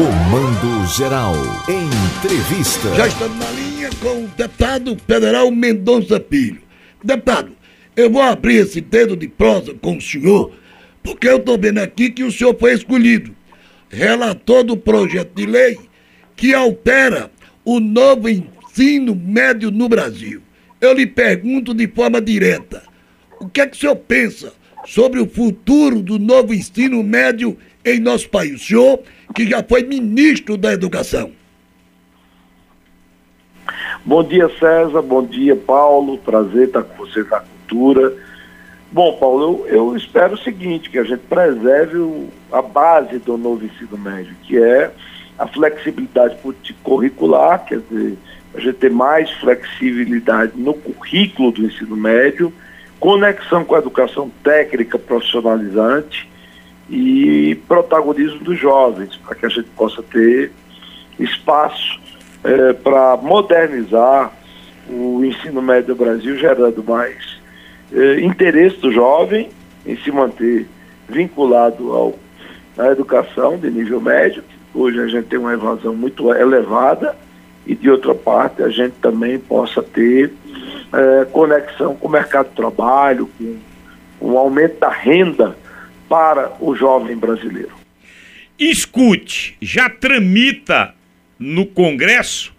Comando Geral. Entrevista. Já estamos na linha com o deputado federal Mendonça Filho. Deputado, eu vou abrir esse dedo de prosa com o senhor, porque eu estou vendo aqui que o senhor foi escolhido relator do projeto de lei que altera o novo ensino médio no Brasil. Eu lhe pergunto de forma direta: o que é que o senhor pensa sobre o futuro do novo ensino médio em nosso país? O senhor, que já foi ministro da Educação. Bom dia, César. Bom dia, Paulo. Prazer estar com vocês na cultura. Bom, Paulo, eu, eu espero o seguinte, que a gente preserve o, a base do novo ensino médio, que é a flexibilidade curricular, quer dizer, a gente ter mais flexibilidade no currículo do ensino médio, conexão com a educação técnica profissionalizante e protagonismo dos jovens, para que a gente possa ter espaço é, para modernizar o ensino médio do Brasil, gerando mais é, interesse do jovem em se manter vinculado ao, à educação de nível médio. Hoje a gente tem uma evasão muito elevada e, de outra parte, a gente também possa ter é, conexão com o mercado de trabalho, com um aumento da renda para o jovem brasileiro. Escute, já tramita no Congresso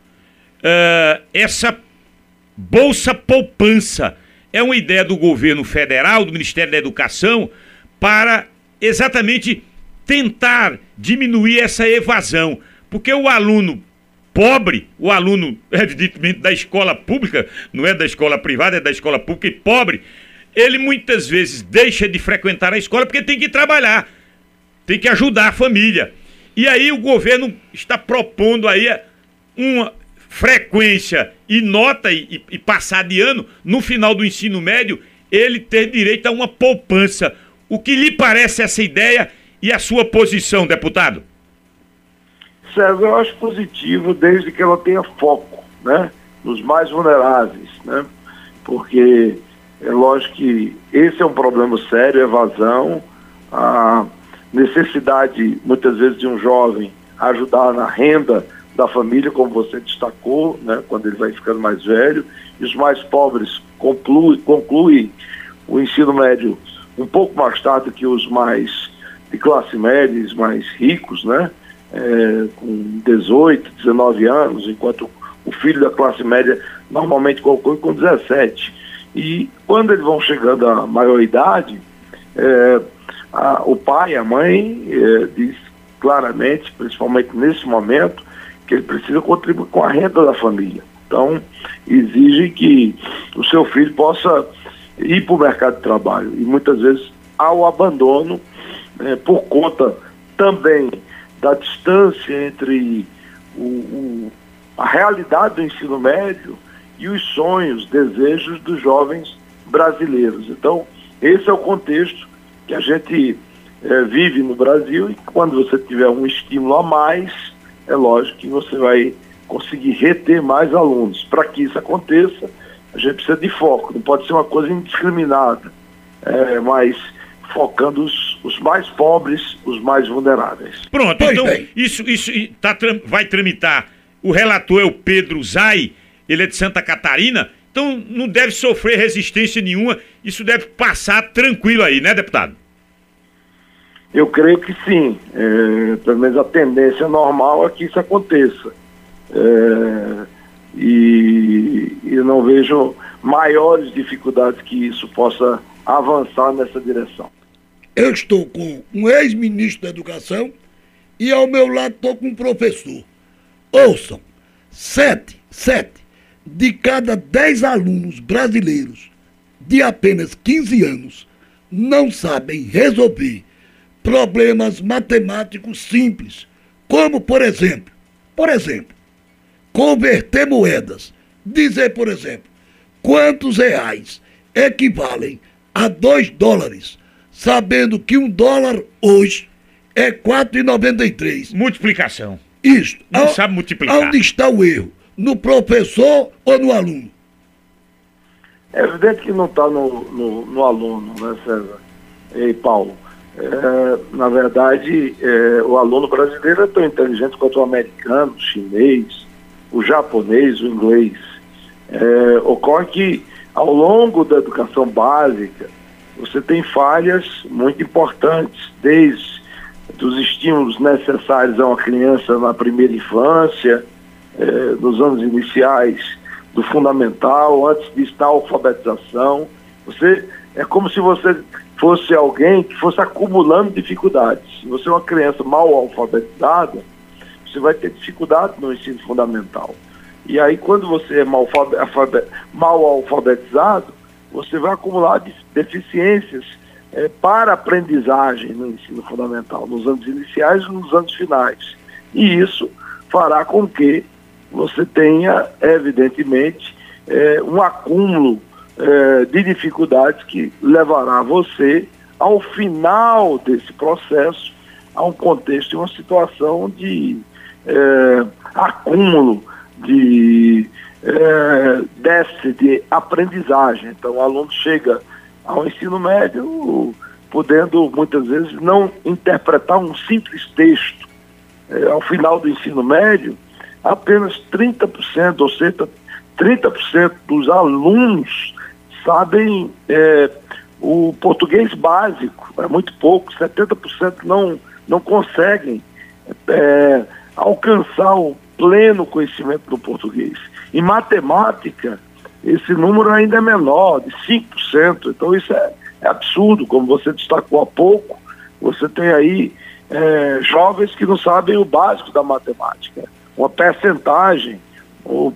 uh, essa Bolsa Poupança. É uma ideia do governo federal, do Ministério da Educação, para exatamente tentar diminuir essa evasão. Porque o aluno pobre, o aluno, evidentemente, da escola pública, não é da escola privada, é da escola pública e pobre, ele muitas vezes deixa de frequentar a escola porque tem que trabalhar, tem que ajudar a família. E aí o governo está propondo aí uma frequência e nota e, e passar de ano, no final do ensino médio, ele ter direito a uma poupança. O que lhe parece essa ideia e a sua posição, deputado? César, eu acho positivo desde que ela tenha foco, né? Nos mais vulneráveis, né? Porque é lógico que esse é um problema sério, evasão, a necessidade, muitas vezes, de um jovem ajudar na renda da família, como você destacou, né? Quando ele vai ficando mais velho, e os mais pobres concluem, concluem o ensino médio um pouco mais tarde que os mais de classe média, os mais ricos, né? é, com 18, 19 anos, enquanto o filho da classe média normalmente conclui com 17. E quando eles vão chegando à maioridade, é, a, o pai, a mãe, é, diz claramente, principalmente nesse momento, que ele precisa contribuir com a renda da família. Então, exige que o seu filho possa ir para o mercado de trabalho. E muitas vezes há o abandono é, por conta também da distância entre o, o, a realidade do ensino médio e os sonhos, desejos dos jovens brasileiros. Então, esse é o contexto que a gente é, vive no Brasil e quando você tiver um estímulo a mais, é lógico que você vai conseguir reter mais alunos. Para que isso aconteça, a gente precisa de foco, não pode ser uma coisa indiscriminada, é, mas focando os, os mais pobres, os mais vulneráveis. Pronto, pois então bem. isso, isso tá, vai tramitar. O relator é o Pedro Zai, ele é de Santa Catarina, então não deve sofrer resistência nenhuma, isso deve passar tranquilo aí, né, deputado? Eu creio que sim. É, pelo menos a tendência normal é que isso aconteça. É, e eu não vejo maiores dificuldades que isso possa avançar nessa direção. Eu estou com um ex-ministro da Educação e ao meu lado estou com um professor. Ouçam, sete, sete de cada dez alunos brasileiros de apenas 15 anos não sabem resolver problemas matemáticos simples, como por exemplo, por exemplo, converter moedas, dizer por exemplo, quantos reais equivalem a dois dólares sabendo que um dólar hoje é 4,93. Multiplicação. Isso. Não sabe multiplicar. Onde está o erro? No professor ou no aluno? É evidente que não está no, no, no, aluno, né, César? Ei, Paulo. é, na verdade, é, o aluno brasileiro é tão inteligente quanto o americano, o chinês, o japonês, o inglês. É, ocorre que, ao longo da educação básica, você tem falhas muito importantes, desde dos estímulos necessários a uma criança na primeira infância, é, nos anos iniciais do fundamental, antes de estar a alfabetização. Você é como se você fosse alguém que fosse acumulando dificuldades. Se você é uma criança mal alfabetizada, você vai ter dificuldade no ensino fundamental. E aí, quando você é mal, mal alfabetizado, você vai acumular deficiências é, para aprendizagem no ensino fundamental, nos anos iniciais e nos anos finais. E isso fará com que você tenha, evidentemente, é, um acúmulo é, de dificuldades que levará você, ao final desse processo, a um contexto e uma situação de é, acúmulo de é, déficit de aprendizagem. Então, o aluno chega ao ensino médio podendo, muitas vezes, não interpretar um simples texto. É, ao final do ensino médio, apenas 30%, ou seja, 30% dos alunos sabem é, o português básico, é muito pouco, 70% não, não conseguem é, alcançar o pleno conhecimento do português. Em matemática, esse número ainda é menor, de 5%. Então isso é, é absurdo, como você destacou há pouco, você tem aí é, jovens que não sabem o básico da matemática. Uma percentagem, ou,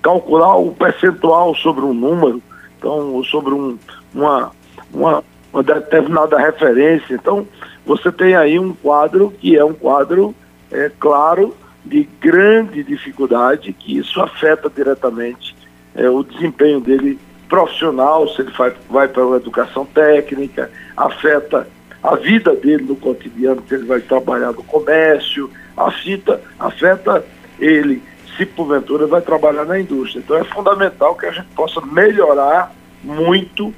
calcular o percentual sobre um número, então, sobre um, uma, uma, uma determinada referência. Então, você tem aí um quadro que é um quadro, é claro, de grande dificuldade, que isso afeta diretamente é, o desempenho dele profissional, se ele vai, vai para uma educação técnica, afeta a vida dele no cotidiano, se ele vai trabalhar no comércio, afeta, afeta ele se porventura vai trabalhar na indústria. Então é fundamental que a gente possa melhorar muito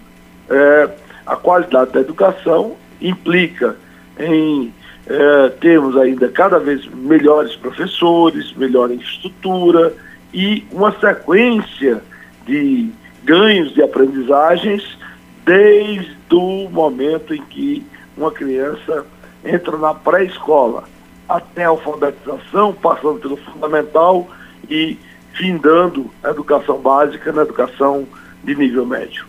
é, a qualidade da educação, implica em é, termos ainda cada vez melhores professores, melhor estrutura e uma sequência de ganhos de aprendizagens desde o momento em que uma criança entra na pré-escola até a alfabetização, passando pelo fundamental e findando a educação básica na educação de nível médio.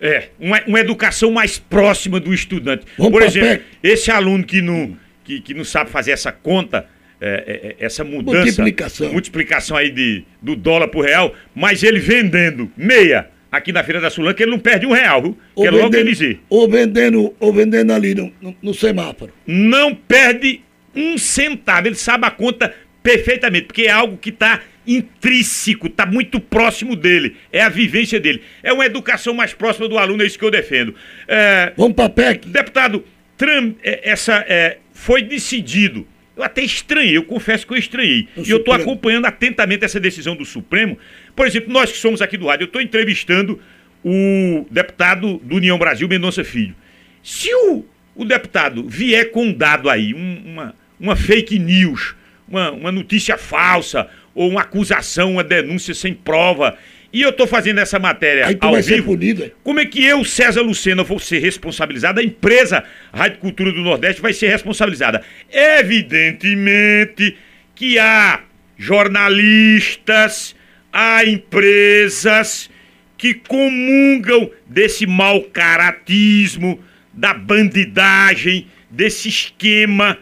É, uma, uma educação mais próxima do estudante. Vamos Por exemplo, esse aluno que não, que, que não sabe fazer essa conta, é, é, essa mudança. Multiplicação. Multiplicação aí de, do dólar por real, mas ele vendendo meia aqui na Feira da Sulanca, ele não perde um real, viu? Ou Quero vendendo, logo dizer. Ou vendendo, ou vendendo ali no, no, no semáforo. Não perde um centavo. Ele sabe a conta perfeitamente, porque é algo que está intrínseco, está muito próximo dele. É a vivência dele. É uma educação mais próxima do aluno, é isso que eu defendo. É, Vamos para PEC. Deputado, Trump, é, essa, é, foi decidido. Eu até estranhei, eu confesso que eu estranhei. e eu estou acompanhando atentamente essa decisão do Supremo. Por exemplo, nós que somos aqui do rádio, eu estou entrevistando o deputado do União Brasil, Mendonça Filho. Se o, o deputado vier com um dado aí, um, uma, uma fake news, uma, uma notícia falsa, ou uma acusação, uma denúncia sem prova. E eu tô fazendo essa matéria Aí tu ao vai vivo. Ser punido, como é que eu, César Lucena, vou ser responsabilizado? A empresa Rádio Cultura do Nordeste vai ser responsabilizada. Evidentemente que há jornalistas, há empresas que comungam desse mau caratismo, da bandidagem, desse esquema.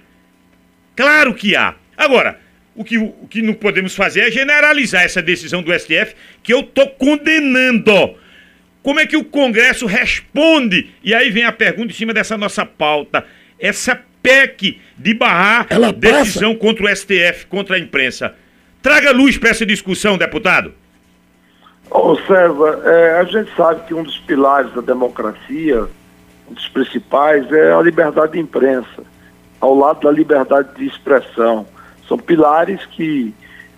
Claro que há. Agora, o que, o que não podemos fazer é generalizar essa decisão do STF, que eu estou condenando. Como é que o Congresso responde? E aí vem a pergunta em cima dessa nossa pauta. Essa PEC de barrar Ela decisão passa. contra o STF, contra a imprensa. Traga luz para essa discussão, deputado. Ô César, é, a gente sabe que um dos pilares da democracia, um dos principais, é a liberdade de imprensa, ao lado da liberdade de expressão. São pilares que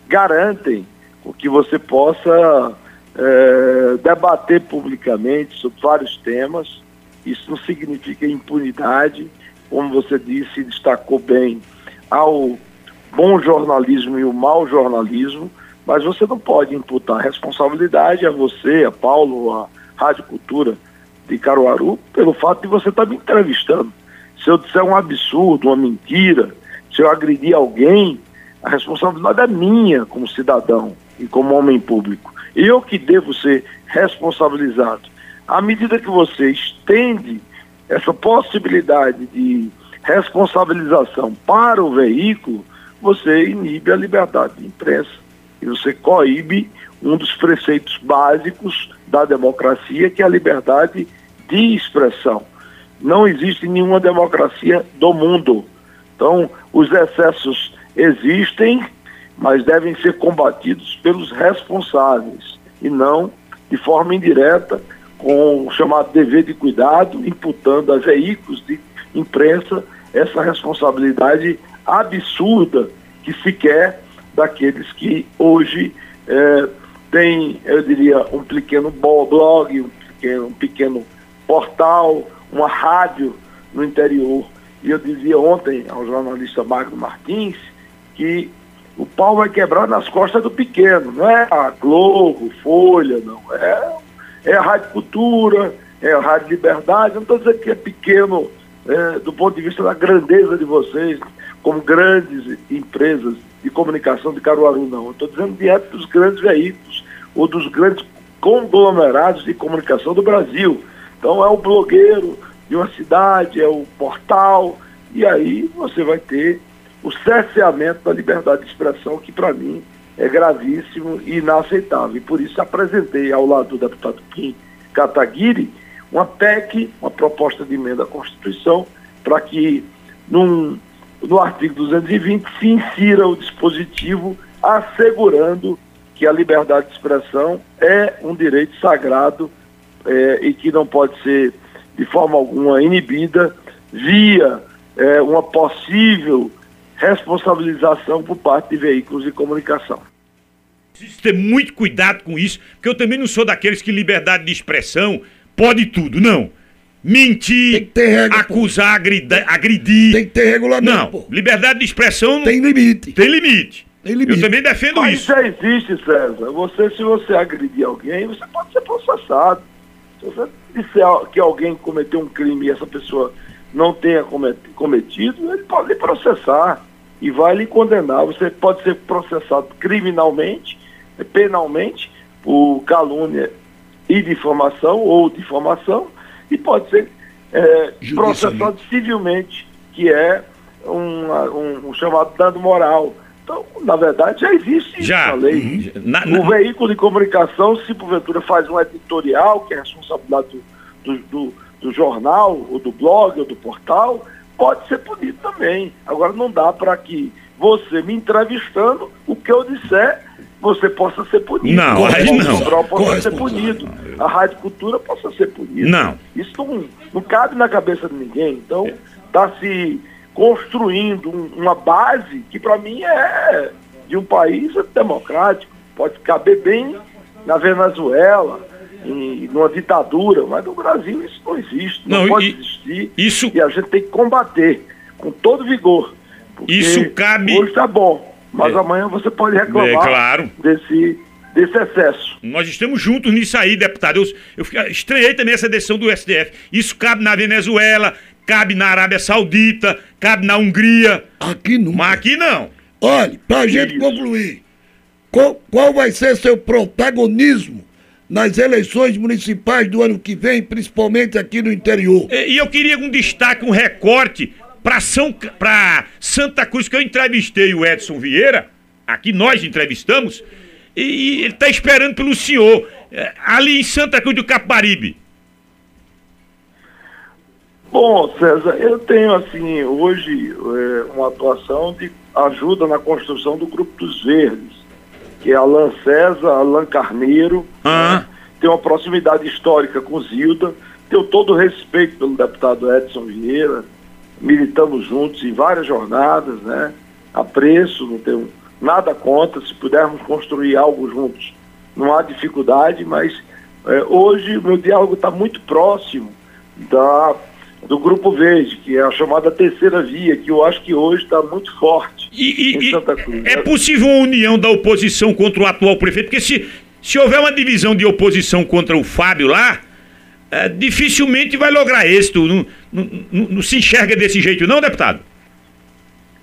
garantem o que você possa é, debater publicamente sobre vários temas. Isso não significa impunidade, como você disse, destacou bem, ao bom jornalismo e o mau jornalismo, mas você não pode imputar responsabilidade a você, a Paulo, a Rádio Cultura de Caruaru, pelo fato de você estar me entrevistando. Se eu disser um absurdo, uma mentira, se eu agredir alguém, a responsabilidade é minha como cidadão e como homem público. Eu que devo ser responsabilizado. À medida que você estende essa possibilidade de responsabilização para o veículo, você inibe a liberdade de imprensa e você coíbe um dos preceitos básicos da democracia, que é a liberdade de expressão. Não existe nenhuma democracia do mundo. Então, os excessos existem, mas devem ser combatidos pelos responsáveis e não de forma indireta, com o chamado dever de cuidado, imputando a veículos de imprensa essa responsabilidade absurda que se quer daqueles que hoje é, têm, eu diria, um pequeno blog, um pequeno, um pequeno portal, uma rádio no interior. E eu dizia ontem ao jornalista Magno Martins que o pau vai quebrar nas costas do pequeno, não é a Globo, Folha, não. É, é a Rádio Cultura, é a Rádio Liberdade, não estou dizendo que é pequeno é, do ponto de vista da grandeza de vocês, como grandes empresas de comunicação de Caruaru, não. Estou dizendo direto dos grandes veículos ou dos grandes conglomerados de comunicação do Brasil. Então é o blogueiro de uma cidade, é o portal, e aí você vai ter o cerceamento da liberdade de expressão, que para mim é gravíssimo e inaceitável. E por isso apresentei ao lado do deputado Kim Kataguiri uma PEC, uma proposta de emenda à Constituição, para que num, no artigo 220 se insira o dispositivo assegurando que a liberdade de expressão é um direito sagrado é, e que não pode ser de forma alguma inibida via é, uma possível responsabilização por parte de veículos de comunicação. Preciso ter muito cuidado com isso, porque eu também não sou daqueles que liberdade de expressão pode tudo, não. Mentir, regra, acusar, agredir, agredir. Tem que ter regulamento. Não, pô. liberdade de expressão tem limite. Tem limite. Tem limite. Eu também defendo Mas isso. já existe, César. Você, se você agredir alguém, você pode ser processado. Se você disser que alguém cometeu um crime e essa pessoa não tenha cometido, ele pode lhe processar e vai lhe condenar. Você pode ser processado criminalmente, penalmente, por calúnia e difamação ou difamação, e pode ser é, processado civilmente, que é um, um, chamado dano moral. Então, na verdade, já existe já. a lei. Uhum. Na, na... O veículo de comunicação, se porventura faz um editorial, que é responsabilidade do, do, do jornal, ou do blog, ou do portal, pode ser punido também. Agora não dá para que você me entrevistando, o que eu disser, você possa ser punido. Não, aí não. O possa ser punido. A Rádio Cultura possa ser punida. Não. Isso não, não cabe na cabeça de ninguém. Então, está se construindo um, uma base que para mim é de um país democrático. Pode caber bem na Venezuela, em, numa ditadura, mas no Brasil isso não existe, não, não pode e, existir. Isso... E a gente tem que combater com todo vigor. Isso cabe. Hoje está bom, mas é. amanhã você pode reclamar é, claro. desse, desse excesso. Nós estamos juntos nisso aí, deputado. Eu, eu estranhei também essa decisão do STF. Isso cabe na Venezuela, cabe na Arábia Saudita, cabe na Hungria. Aqui não. Mas aqui não. Olha, pra gente concluir, qual, qual vai ser seu protagonismo nas eleições municipais do ano que vem, principalmente aqui no interior. E, eu queria um destaque, um recorte para São para Santa Cruz que eu entrevistei o Edson Vieira, aqui nós entrevistamos, e, e ele está esperando pelo senhor é, ali em Santa Cruz do Capibaribe. Bom, César, eu tenho assim hoje é, uma atuação de ajuda na construção do Grupo dos Verdes que é Alan César, Alan Carneiro, ah. né? tem uma proximidade histórica com Zilda, tenho todo o respeito pelo deputado Edson Vieira, militamos juntos em várias jornadas, né? Apreço, não tenho nada contra, se pudermos construir algo juntos, não há dificuldade, mas é, hoje o meu diálogo está muito próximo da do Grupo Verde, que é a chamada terceira via, que eu acho que hoje está muito forte E, em e Santa Cruz. é possível uma união da oposição contra o atual prefeito? Porque se, se houver uma divisão de oposição contra o Fábio lá, é, dificilmente vai lograr êxito. Não, não- não- não se enxerga desse jeito, não, deputado?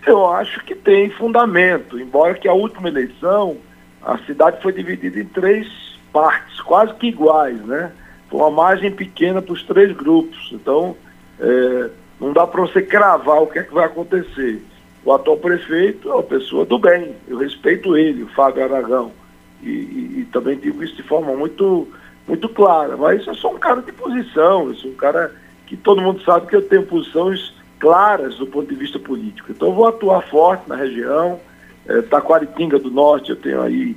Eu acho que tem fundamento, embora que a última eleição a cidade foi dividida em três partes, quase que iguais, né? Foi uma margem pequena para os três grupos. Então, é, não dá para você cravar o que é que vai acontecer. O atual prefeito é uma pessoa do bem, eu respeito ele, o Fábio Aragão. E, e- e também digo isso de forma muito, muito clara. Mas eu sou um cara de posição, eu sou um cara que todo mundo sabe que eu tenho posições claras do ponto de vista político. Então eu vou atuar forte na região. Eh, Taquaritinga do Norte, eu tenho aí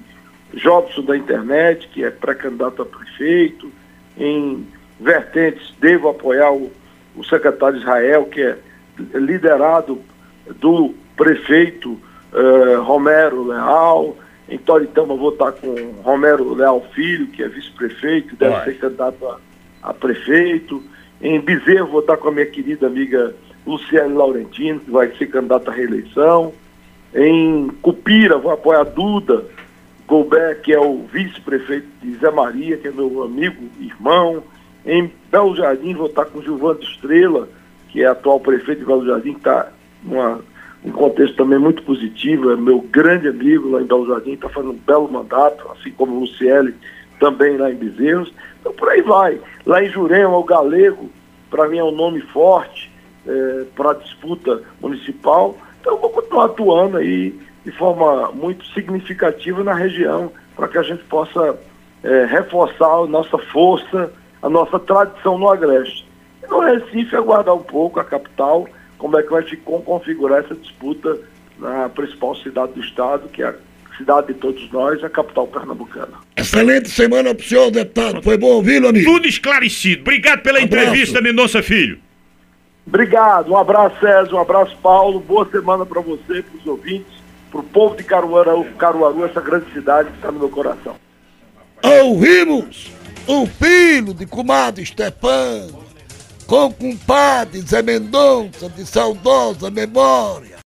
Jobson da internet, que é pré-candidato a prefeito. Em vertentes, devo apoiar o, o secretário Israel, que é liderado do prefeito eh, Romero Leal. Em Toritama vou estar com Romero Leal Filho, que é vice-prefeito, deve ser candidato a, a prefeito. Em Bezerro vou estar com a minha querida amiga Luciane Laurentino, que vai ser candidata à reeleição. Em Cupira vou apoiar a Duda Goubert, que é o vice-prefeito de Zé Maria, que é meu amigo, irmão. Em Belo Jardim vou estar com Gilvando Estrela, que é atual prefeito de Belo Jardim, que está um contexto também muito positivo, é meu grande amigo lá em Belo Jardim, está fazendo um belo mandato, assim como o Luciele também lá em Bezerros. Então por aí vai. Lá em Jurema, o Galego, para mim é um nome forte para a disputa municipal. Então vou continuar atuando aí de forma muito significativa na região, para que a gente possa eh, reforçar a nossa força, a nossa tradição no Agreste. E no Recife, aguardar um pouco a capital, como é que vai se con- configurar essa disputa na principal cidade do estado, que é a cidade de todos nós, a capital pernambucana. Excelente semana pro senhor, deputado. Foi bom ouvi-lo, amigo. Tudo esclarecido. Obrigado pela Abraço. entrevista, Mendonça Filho. Obrigado, um abraço César, um abraço Paulo, boa semana para você, para os ouvintes, para o povo de Caruaru, Caruaru, essa grande cidade que está no meu coração. Ouvimos o filho de comadre Stefano com compadre Zé Mendonça de saudosa memória.